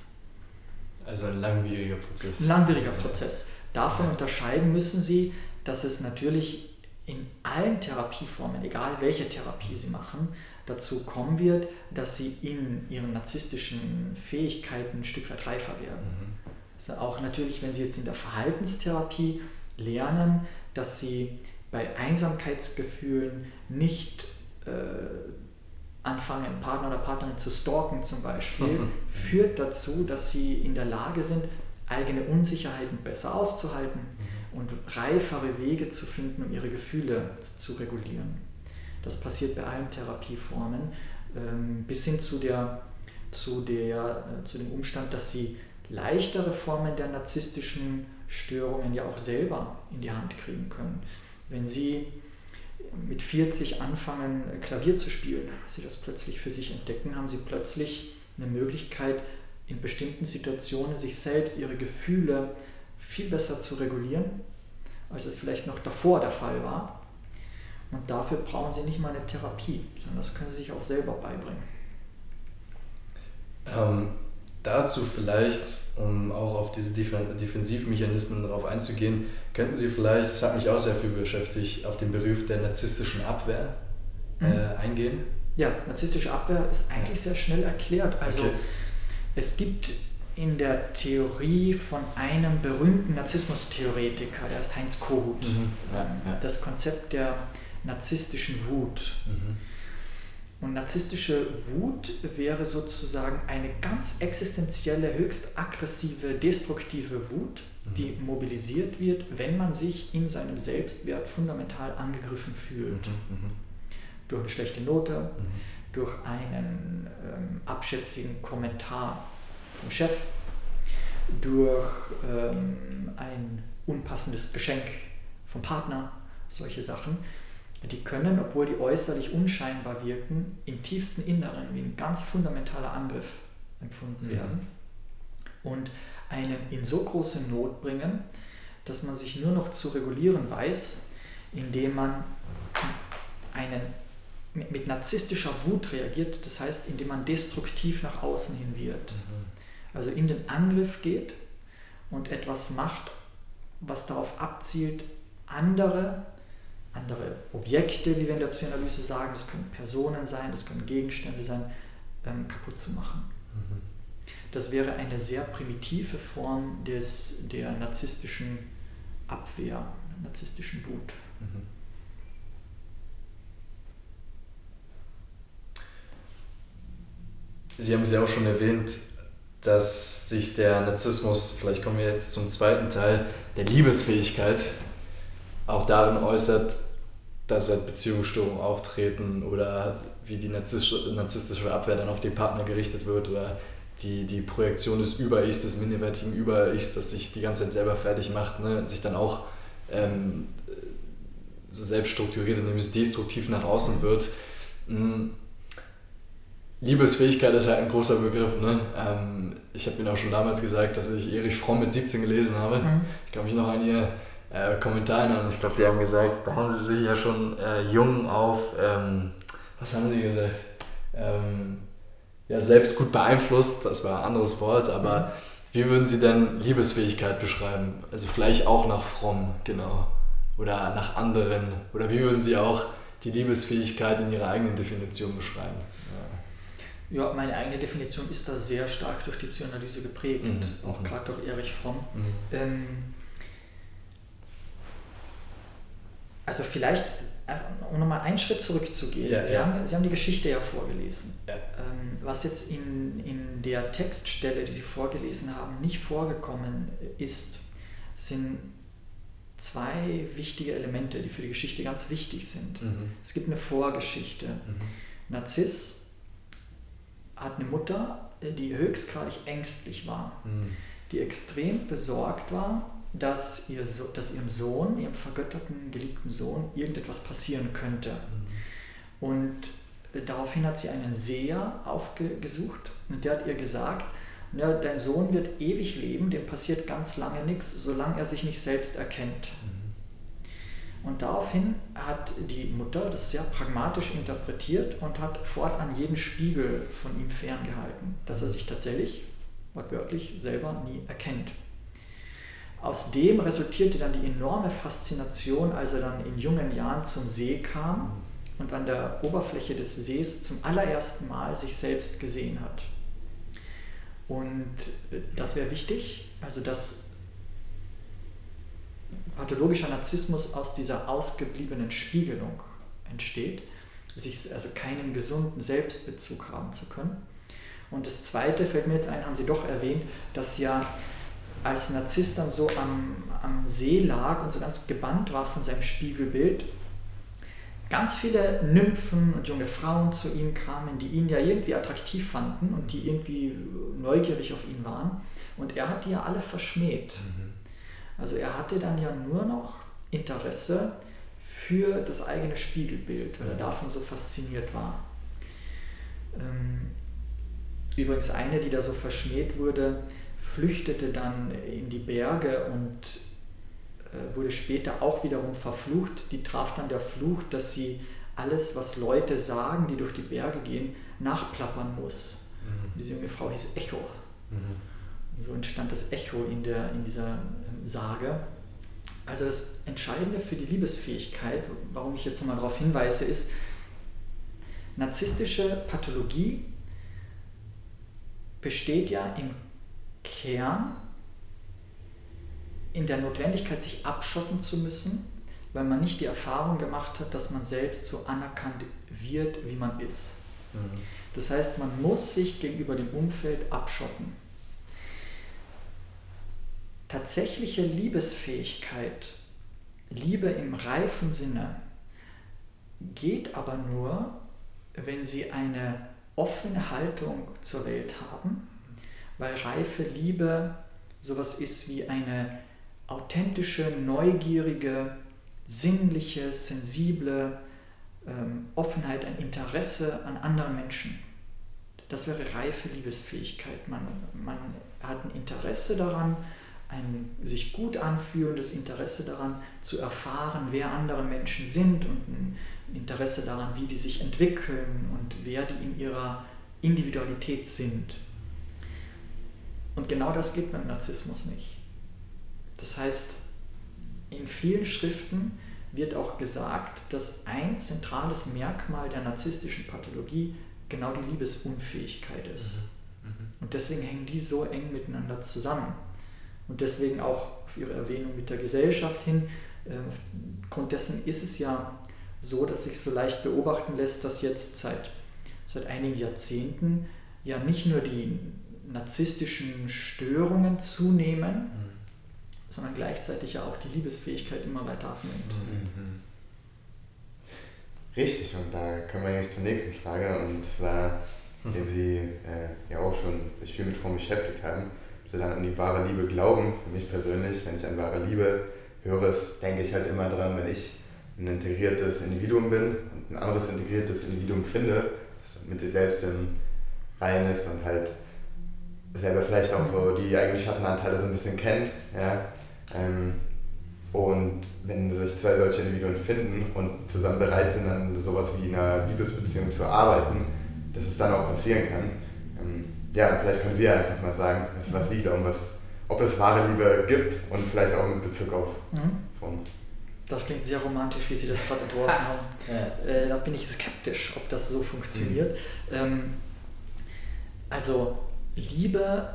Also ein langwieriger Prozess. Ein langwieriger Prozess. Davon unterscheiden müssen Sie, dass es natürlich in allen Therapieformen, egal welche Therapie Sie machen, dazu kommen wird, dass Sie in Ihren narzisstischen Fähigkeiten ein Stück weit reifer werden. Mhm. Also auch natürlich, wenn Sie jetzt in der Verhaltenstherapie lernen, dass Sie bei Einsamkeitsgefühlen nicht äh, anfangen, Partner oder Partnerin zu stalken zum Beispiel, mhm. führt dazu, dass sie in der Lage sind, eigene Unsicherheiten besser auszuhalten mhm. und reifere Wege zu finden, um ihre Gefühle zu regulieren. Das passiert bei allen Therapieformen, ähm, bis hin zu, der, zu, der, äh, zu dem Umstand, dass sie leichtere Formen der narzisstischen Störungen ja auch selber in die Hand kriegen können. Wenn sie mit 40 anfangen, Klavier zu spielen, sie das plötzlich für sich entdecken, haben sie plötzlich eine Möglichkeit, in bestimmten Situationen sich selbst, ihre Gefühle viel besser zu regulieren, als es vielleicht noch davor der Fall war. Und dafür brauchen sie nicht mal eine Therapie, sondern das können sie sich auch selber beibringen. Ähm, dazu vielleicht, um auch auf diese Defensivmechanismen darauf einzugehen, könnten Sie vielleicht, das hat mich auch sehr viel beschäftigt, auf den Begriff der narzisstischen Abwehr äh, mhm. eingehen? Ja, narzisstische Abwehr ist eigentlich sehr schnell erklärt. Also okay. es gibt in der Theorie von einem berühmten Narzissmustheoretiker, der ist Heinz Kohut, mhm. ja, ja. das Konzept der narzisstischen Wut. Mhm. Und narzisstische Wut wäre sozusagen eine ganz existenzielle, höchst aggressive, destruktive Wut, mhm. die mobilisiert wird, wenn man sich in seinem Selbstwert fundamental angegriffen fühlt. Mhm. mhm. Durch eine schlechte Note, mhm. durch einen ähm, abschätzigen Kommentar vom Chef, durch ähm, ein unpassendes Geschenk vom Partner, solche Sachen die können, obwohl die äußerlich unscheinbar wirken, im tiefsten Inneren wie ein ganz fundamentaler Angriff empfunden mhm. werden und einen in so große Not bringen, dass man sich nur noch zu regulieren weiß, indem man einen, mit, mit narzisstischer Wut reagiert, das heißt, indem man destruktiv nach außen hin wird. Mhm. Also in den Angriff geht und etwas macht, was darauf abzielt, andere andere Objekte, wie wir in der Psychoanalyse sagen, das können Personen sein, das können Gegenstände sein, ähm, kaputt zu machen. Mhm. Das wäre eine sehr primitive Form des, der narzisstischen Abwehr, narzisstischen Wut. Mhm. Sie haben es ja auch schon erwähnt, dass sich der Narzissmus, vielleicht kommen wir jetzt zum zweiten Teil, der Liebesfähigkeit auch darin äußert, dass halt Beziehungsstörungen auftreten oder wie die narzisstische Abwehr dann auf den Partner gerichtet wird oder die, die Projektion des Über-Ichs, des minderwertigen Über-Ichs, das sich die ganze Zeit selber fertig macht, ne, sich dann auch ähm, so selbst strukturiert, indem es destruktiv nach außen wird. Mhm. Liebesfähigkeit ist halt ein großer Begriff. Ne? Ähm, ich habe Ihnen auch schon damals gesagt, dass ich Erich Fromm mit 17 gelesen habe. Mhm. Ich kann mich noch an Ihr äh, Kommentaren an. Ich glaube, die haben gesagt, da haben sie sich ja schon äh, jung auf, ähm, was haben sie gesagt? Ähm, ja, selbst gut beeinflusst, das war ein anderes Wort, aber mhm. wie würden Sie denn Liebesfähigkeit beschreiben? Also vielleicht auch nach Fromm, genau. Oder nach anderen. Oder wie würden Sie auch die Liebesfähigkeit in Ihrer eigenen Definition beschreiben? Ja, meine eigene Definition ist da sehr stark durch die Psychoanalyse geprägt, mhm. auch gerade durch Erich Fromm. Mhm. Ähm, also vielleicht, um nochmal einen Schritt zurückzugehen. Ja, Sie, ja. Haben, Sie haben die Geschichte ja vorgelesen. Ja. Ähm, was jetzt in, in der Textstelle, die Sie vorgelesen haben, nicht vorgekommen ist, sind zwei wichtige Elemente, die für die Geschichte ganz wichtig sind. Mhm. Es gibt eine Vorgeschichte. Mhm. Narziss hat eine Mutter, die höchstgradig ängstlich war, mhm. die extrem besorgt war dass, ihr so dass ihrem Sohn, ihrem vergötterten, geliebten Sohn, irgendetwas passieren könnte. Mhm. Und daraufhin hat sie einen Seher aufgesucht und der hat ihr gesagt, ja, dein Sohn wird ewig leben, dem passiert ganz lange nichts, solange er sich nicht selbst erkennt. Mhm. Und daraufhin hat die Mutter das sehr pragmatisch interpretiert und hat fortan jeden Spiegel von ihm ferngehalten, dass er sich tatsächlich, wortwörtlich, selber nie erkennt. Aus dem resultierte dann die enorme Faszination, als er dann in jungen Jahren zum See kam und an der Oberfläche des Sees zum allerersten Mal sich selbst gesehen hat. Und äh, das wäre wichtig, also dass pathologischer Narzissmus aus dieser ausgebliebenen Spiegelung entsteht, sich also keinen gesunden Selbstbezug haben zu können. Und das Zweite fällt mir jetzt ein, haben Sie doch erwähnt, dass ja als Narzisst dann so am, am See lag und so ganz gebannt war von seinem Spiegelbild, ganz viele Nymphen und junge Frauen zu ihm kamen, die ihn ja irgendwie attraktiv fanden und die irgendwie neugierig auf ihn waren. Und er hat die ja alle verschmäht. Mhm. Also er hatte dann ja nur noch Interesse für das eigene Spiegelbild, weil er mhm. davon so fasziniert war. Ähm, übrigens eine, die da so verschmäht wurde, flüchtete dann in die Berge und äh, wurde später auch wiederum verflucht. Die traf dann der Fluch, dass sie alles, was Leute sagen, die durch die Berge gehen, nachplappern muss. Mhm. Diese junge Frau hieß Echo. Mhm. So entstand das Echo in, der, in dieser ähm, Sage. Also das Entscheidende für die Liebesfähigkeit, warum ich jetzt nochmal darauf hinweise, ist, narzisstische Pathologie besteht ja im Kern in der Notwendigkeit, sich abschotten zu müssen, weil man nicht die Erfahrung gemacht hat, dass man selbst so anerkannt wird, wie man ist. Mhm. Das heißt, man muss sich gegenüber dem Umfeld abschotten. Tatsächliche Liebesfähigkeit, Liebe im reifen Sinne, geht aber nur, wenn sie eine offene Haltung zur Welt haben, weil reife Liebe sowas ist wie eine authentische, neugierige, sinnliche, sensible ähm, Offenheit, ein Interesse an anderen Menschen. Das wäre reife Liebesfähigkeit. Man, man hat ein Interesse daran, ein sich gut anfühlendes Interesse daran zu erfahren, wer andere Menschen sind und ein Interesse daran, wie die sich entwickeln und wer die in ihrer Individualität sind. Und genau das geht beim Narzissmus nicht. Das heißt, in vielen Schriften wird auch gesagt, dass ein zentrales Merkmal der narzisstischen Pathologie genau die Liebesunfähigkeit ist. Mhm. Mhm. Und deswegen hängen die so eng miteinander zusammen. Und deswegen auch auf Ihre Erwähnung mit der Gesellschaft hin, äh, aufgrund dessen ist es ja so, dass sich so leicht beobachten lässt, dass jetzt seit, seit einigen Jahrzehnten ja nicht nur die narzisstischen Störungen zunehmen, mhm sondern gleichzeitig ja auch die Liebesfähigkeit immer weiter abnimmt. Mhm. Richtig, und da kommen wir jetzt zur nächsten Frage, und zwar, indem Sie äh, ja auch schon sich viel mit Frauen beschäftigt haben, ob Sie dann an die wahre Liebe glauben. Für mich persönlich, wenn ich an wahre Liebe höre, denke ich halt immer dran, wenn ich ein integriertes Individuum bin und ein anderes integriertes Individuum finde, das mit sich selbst im Reinen ist und halt selber vielleicht auch so die eigenen Schattenanteile so ein bisschen kennt, ja, ähm, und wenn sich zwei solche Individuen finden und zusammen bereit sind, an sowas wie einer Liebesbeziehung zu arbeiten, dass es dann auch passieren kann. Ähm, ja, vielleicht können Sie ja einfach mal sagen, was Sie glauben, was, ob es wahre Liebe gibt und vielleicht auch mit Bezug auf mhm. Das klingt sehr romantisch, wie Sie das gerade entworfen haben. Ja. Äh, da bin ich skeptisch, ob das so funktioniert. Mhm. Ähm, also Liebe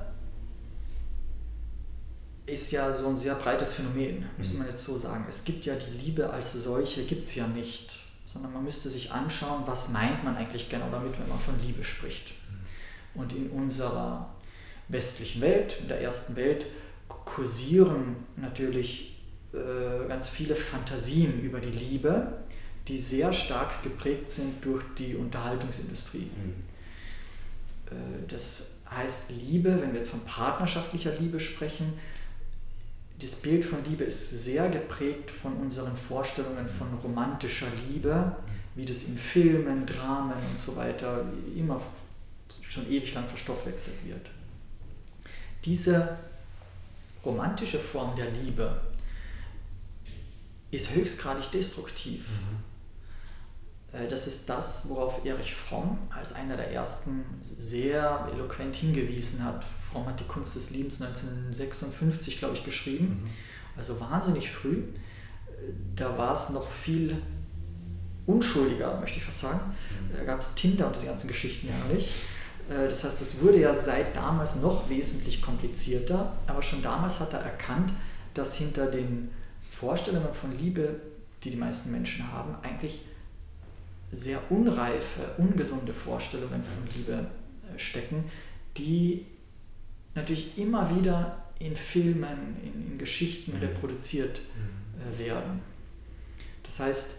ist ja so ein sehr breites Phänomen, müsste mhm. man jetzt so sagen. Es gibt ja die Liebe als solche, gibt es ja nicht, sondern man müsste sich anschauen, was meint man eigentlich genau damit, wenn man von Liebe spricht. Mhm. Und in unserer westlichen Welt, in der ersten Welt, kursieren natürlich äh, ganz viele Fantasien über die Liebe, die sehr stark geprägt sind durch die Unterhaltungsindustrie. Mhm. Äh, das heißt, Liebe, wenn wir jetzt von partnerschaftlicher Liebe sprechen, das Bild von Liebe ist sehr geprägt von unseren Vorstellungen von romantischer Liebe, wie das in Filmen, Dramen und so weiter immer schon ewig lang verstoffwechselt wird. Diese romantische Form der Liebe ist höchstgradig destruktiv. Mhm. Äh, das ist das, worauf Erich Fromm als einer der ersten sehr eloquent hingewiesen hat Fromm hat die Kunst des Lebens 1956, glaube ich, geschrieben. Mhm. Also wahnsinnig früh. Da war es noch viel unschuldiger, möchte ich fast sagen. Mhm. Da gab es Tinder und diese ganzen Geschichten ja nicht. Äh, das heißt, es wurde ja seit damals noch wesentlich komplizierter, aber schon damals hat er erkannt, dass hinter den Vorstellungen von Liebe, die die meisten Menschen haben, eigentlich sehr unreife, ungesunde Vorstellungen von Liebe äh, stecken, die natürlich immer wieder in Filmen, in, in Geschichten mhm. reproduziert mhm. äh, werden. Das heißt,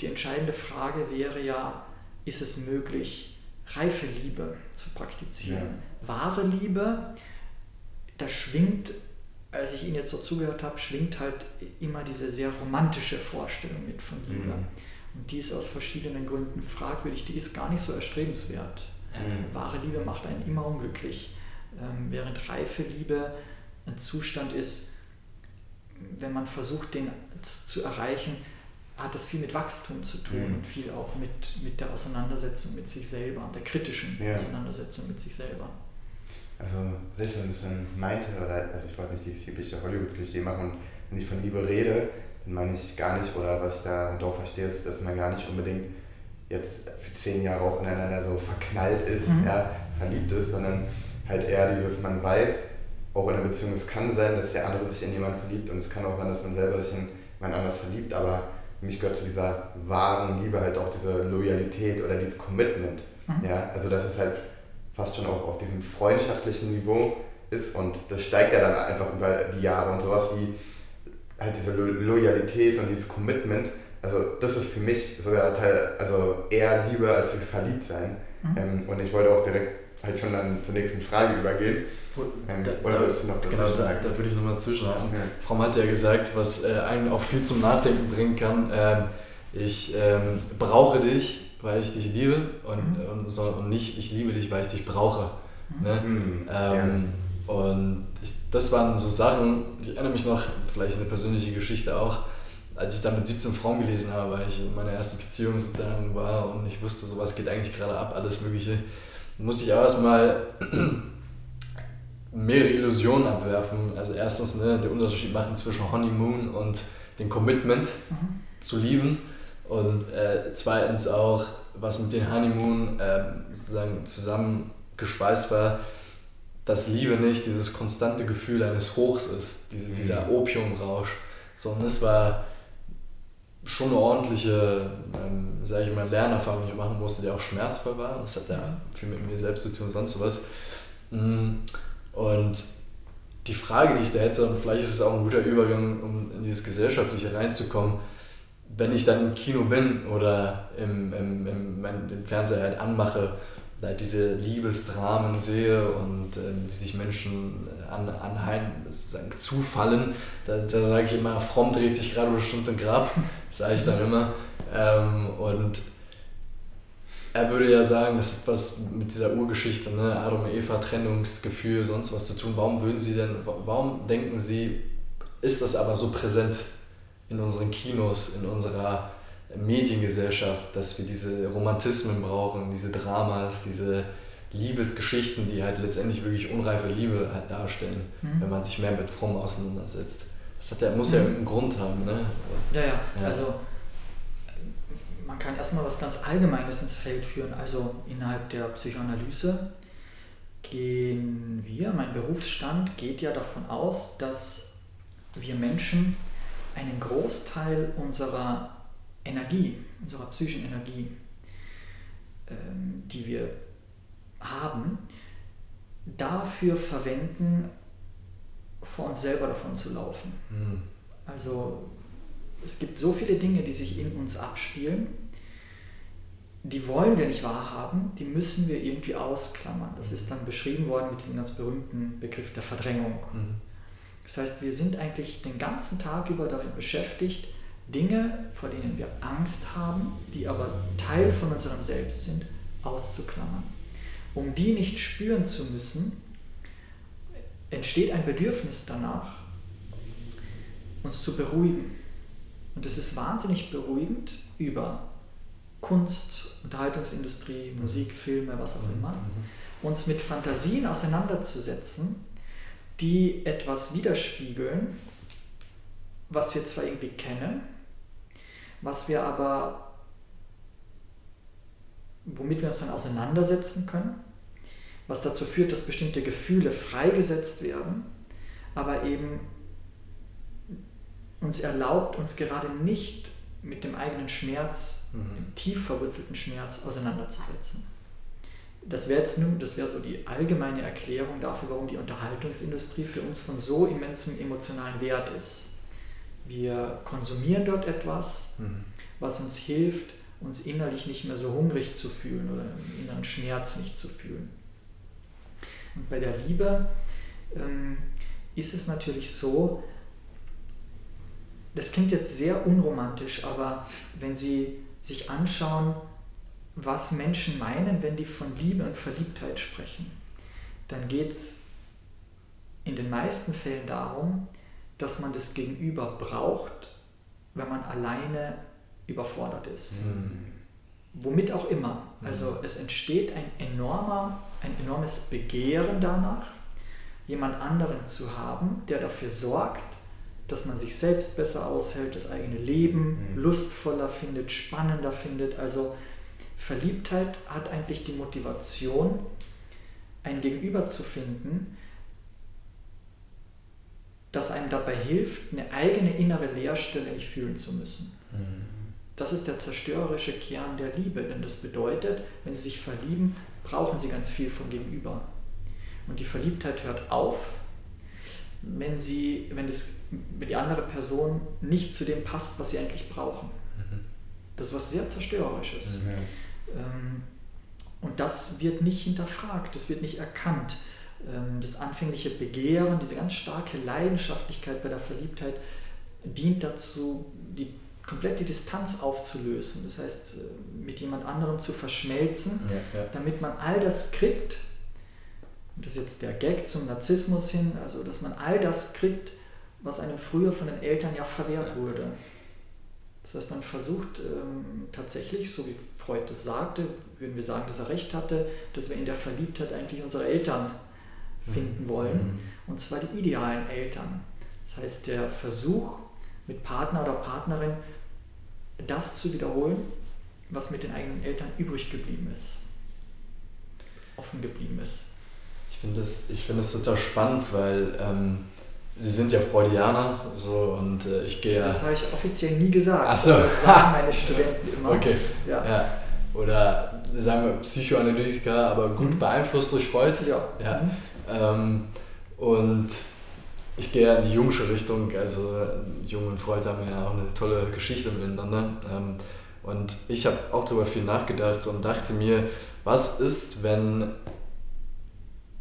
die entscheidende Frage wäre ja, ist es möglich, reife Liebe zu praktizieren? Ja. Wahre Liebe, da schwingt, als ich Ihnen jetzt so zugehört habe, schwingt halt immer diese sehr romantische Vorstellung mit von Liebe. Mhm. Und die ist aus verschiedenen Gründen fragwürdig, die ist gar nicht so erstrebenswert. Mhm. Wahre Liebe macht einen immer unglücklich, ähm, während reife Liebe ein Zustand ist, wenn man versucht, den zu erreichen, hat das viel mit Wachstum zu tun mhm. und viel auch mit, mit der Auseinandersetzung mit sich selber, der kritischen ja. Auseinandersetzung mit sich selber. Also selbst wenn es dann meinte, oder also ich wollte nicht dieses typische Hollywood-Klischee machen, wenn ich von Liebe rede, dann meine ich gar nicht, oder was ich da doch verstehe, ist, dass man gar nicht unbedingt jetzt für zehn Jahre auch ineinander so verknallt ist, mhm. ja, verliebt ist, sondern halt eher dieses, man weiß, auch in einer Beziehung, es kann sein, dass der andere sich in jemanden verliebt und es kann auch sein, dass man selber sich in jemand anders verliebt, aber mich gehört zu dieser wahren Liebe halt auch diese Loyalität oder dieses Commitment. Mhm. Ja, also das ist halt fast schon auch auf diesem freundschaftlichen Niveau ist und das steigt ja dann einfach über die Jahre und sowas wie halt diese Lo Loyalität und dieses Commitment. Also das ist für mich sogar Teil, also eher Liebe als dieses Verliebtsein. Mhm. Ähm, und ich wollte auch direkt halt schon dann zur nächsten Frage übergehen. Ähm, da, oder würdest du noch genau, da, da würde ich nochmal zwischenhalten. Ja. Frau hat ja gesagt, was äh, einen auch viel zum Nachdenken bringen kann. Ähm, ich ähm, brauche dich, weil ich dich liebe und, mhm. und, so, und nicht ich liebe dich, weil ich dich brauche. Mhm. Ne? Mhm. Ähm, ja. Und ich, das waren so Sachen, ich erinnere mich noch, vielleicht eine persönliche Geschichte auch, als ich da mit 17 Frauen gelesen habe, weil ich in meiner ersten Beziehung sozusagen war und ich wusste, sowas geht eigentlich gerade ab, alles Mögliche muss ich auch erstmal mehrere Illusionen abwerfen. Also erstens ne, den Unterschied machen zwischen Honeymoon und dem Commitment mhm. zu lieben. Und äh, zweitens auch, was mit dem Honeymoon äh, sozusagen zusammengespeist war, dass Liebe nicht dieses konstante Gefühl eines Hochs ist, diese, mhm. dieser Opiumrausch, sondern es war schon eine ordentliche, ähm, sage ich mal, Lernerfahrung, die ich machen musste, die auch schmerzvoll war. Das hat ja viel mit mir selbst zu tun und sonst was. Mm, und die Frage, die ich da hätte, und vielleicht ist es auch ein guter Übergang, um in dieses Gesellschaftliche reinzukommen, wenn ich dann im Kino bin oder im, im, im, im Fernseher halt anmache, da diese Liebesdramen sehe und äh, wie sich Menschen an, anheim sozusagen zufallen, da, da sage ich immer, fromm dreht sich gerade bestimmt im Grab, sage ich dann immer. Ähm, und er würde ja sagen, das hat was mit dieser Urgeschichte, ne? Adam und Eva, Trennungsgefühl, sonst was zu tun. Warum würden Sie denn, warum denken Sie, ist das aber so präsent in unseren Kinos, in unserer Mediengesellschaft, dass wir diese Romantismen brauchen, diese Dramas, diese Liebesgeschichten, die halt letztendlich wirklich unreife Liebe halt darstellen, mhm. wenn man sich mehr mit Fromm auseinandersetzt. Das hat ja, muss ja mhm. einen Grund haben, ne? Ja, ja, ja. also man kann erstmal was ganz Allgemeines ins Feld führen. Also innerhalb der Psychoanalyse gehen wir, mein Berufsstand geht ja davon aus, dass wir Menschen einen Großteil unserer Energie, unserer psychischen Energie, ähm, die wir haben, dafür verwenden, vor uns selber davon zu laufen. Mhm. Also es gibt so viele Dinge, die sich in uns abspielen, die wollen wir nicht wahrhaben, die müssen wir irgendwie ausklammern. Das ist dann beschrieben worden mit diesem ganz berühmten Begriff der Verdrängung. Mhm. Das heißt, wir sind eigentlich den ganzen Tag über darin beschäftigt, Dinge, vor denen wir Angst haben, die aber Teil von unserem Selbst sind, auszuklammern. Um die nicht spüren zu müssen, entsteht ein Bedürfnis danach, uns zu beruhigen. Und es ist wahnsinnig beruhigend, über Kunst, Unterhaltungsindustrie, Musik, Filme, was auch immer, mhm. uns mit Fantasien auseinanderzusetzen, die etwas widerspiegeln, was wir zwar irgendwie kennen, was wir aber, womit wir uns dann auseinandersetzen können, was dazu führt, dass bestimmte Gefühle freigesetzt werden, aber eben uns erlaubt, uns gerade nicht mit dem eigenen Schmerz, mhm. dem tief verwurzelten Schmerz auseinanderzusetzen. Das wäre jetzt nun, das wäre so die allgemeine Erklärung dafür, warum die Unterhaltungsindustrie für uns von so immensem emotionalen Wert ist. Wir konsumieren dort etwas, mhm. was uns hilft, uns innerlich nicht mehr so hungrig zu fühlen oder im inneren Schmerz nicht zu fühlen. Und bei der Liebe ähm, ist es natürlich so, das klingt jetzt sehr unromantisch, aber wenn Sie sich anschauen, was Menschen meinen, wenn die von Liebe und Verliebtheit sprechen, dann geht es in den meisten Fällen darum, dass man das Gegenüber braucht, wenn man alleine überfordert ist. Mhm. Womit auch immer. Also mhm. es entsteht ein, enormer, ein enormes Begehren danach, jemand anderen zu haben, der dafür sorgt, dass man sich selbst besser aushält, das eigene Leben mhm. lustvoller findet, spannender findet. Also Verliebtheit hat eigentlich die Motivation, ein Gegenüber zu finden, das einem dabei hilft, eine eigene innere Leerstelle nicht fühlen zu müssen. Mhm. Das ist der zerstörerische Kern der Liebe, denn das bedeutet, wenn Sie sich verlieben, brauchen Sie ganz viel vom Gegenüber. Und die Verliebtheit hört auf, wenn, sie, wenn, das, wenn die andere Person nicht zu dem passt, was Sie eigentlich brauchen. Mhm. Das ist was sehr Zerstörerisches. Mhm. Ähm, und das wird nicht hinterfragt, das wird nicht erkannt. Ähm, das anfängliche Begehren, diese ganz starke Leidenschaftlichkeit bei der Verliebtheit dient dazu, die komplett die Distanz aufzulösen. Das heißt, äh, mit jemand anderem zu verschmelzen, ja, ja. damit man all das kriegt. Das ist jetzt der Gag zum Narzissmus hin, also dass man all das kriegt, was einem früher von den Eltern ja verwehrt wurde. Das heißt, man versucht ähm, tatsächlich, so wie Freud das sagte, würden wir sagen, dass er recht hatte, dass wir in der Verliebtheit eigentlich unsere Eltern finden mhm. wollen. Mhm. Und zwar die idealen Eltern. Das heißt, der Versuch mit Partner oder Partnerin das zu wiederholen, was mit den eigenen Eltern übrig geblieben ist, offen geblieben ist. Ich finde das, find das total spannend, weil ähm, Sie sind ja Freudianer so, und äh, ich gehe. Das habe ich offiziell nie gesagt. Ach so. Das sagen meine Studenten immer. Okay. Ja. ja. Oder sagen wir Psychoanalytiker, aber gut mhm. beeinflusst durch Freud. Ja. ja. Mhm. Ähm, und ich gehe in die jungsche Richtung, also Jung und Freud haben ja auch eine tolle Geschichte miteinander. Ähm, und ich habe auch darüber viel nachgedacht und dachte mir, was ist, wenn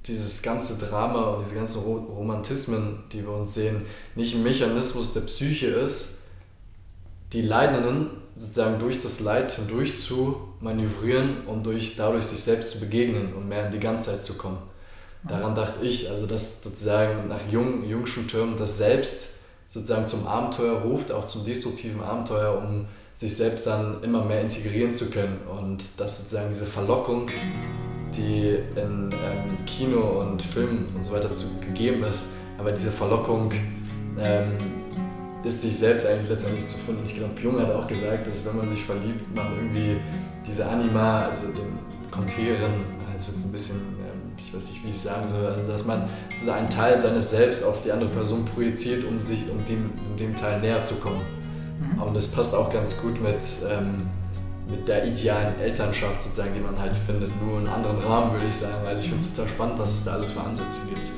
dieses ganze Drama und diese ganzen Romantismen, die wir uns sehen, nicht ein Mechanismus der Psyche ist, die Leidenden sozusagen durch das Leid hindurch zu manövrieren und durch, dadurch sich selbst zu begegnen und mehr in die Ganzheit zu kommen. Daran dachte ich, also dass sozusagen nach jung, jungschen Türmen das Selbst sozusagen zum Abenteuer ruft, auch zum destruktiven Abenteuer, um sich selbst dann immer mehr integrieren zu können und dass sozusagen diese Verlockung, die in ähm, Kino und Film und so weiter zu, gegeben ist, aber diese Verlockung ähm, ist sich selbst eigentlich letztendlich zu finden. Ich glaube, Jung hat auch gesagt, dass wenn man sich verliebt, man irgendwie diese Anima, also den Konträren, jetzt wird es ein bisschen ich weiß nicht, wie ich es sagen soll, also dass man so einen Teil seines Selbst auf die andere Person projiziert, um sich um dem, um dem Teil näher zu kommen. Mhm. Und das passt auch ganz gut mit, ähm, mit der idealen Elternschaft sozusagen, die man halt findet, nur in einem anderen Rahmen, würde ich sagen. Also ich finde es total spannend, was es da alles für Ansätze gibt.